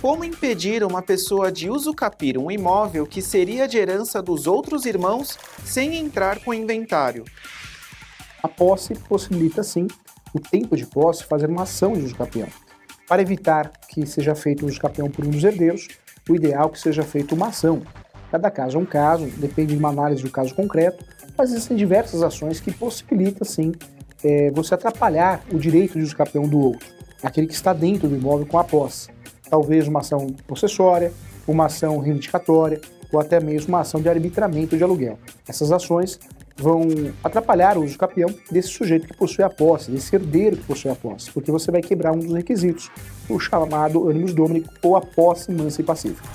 Como impedir uma pessoa de usucapir um imóvel que seria de herança dos outros irmãos sem entrar com inventário? A posse possibilita, sim, o tempo de posse fazer uma ação de usucapião. Para evitar que seja feito o usucapião por um dos herdeiros, o ideal é que seja feita uma ação. Cada caso é um caso, depende de uma análise do caso concreto, mas existem diversas ações que possibilitam, sim, é, você atrapalhar o direito de usucapião do outro, aquele que está dentro do imóvel com a posse. Talvez uma ação possessória, uma ação reivindicatória ou até mesmo uma ação de arbitramento de aluguel. Essas ações vão atrapalhar o uso capião desse sujeito que possui a posse, desse herdeiro que possui a posse, porque você vai quebrar um dos requisitos, o chamado animus domini ou a posse mansa e pacífica.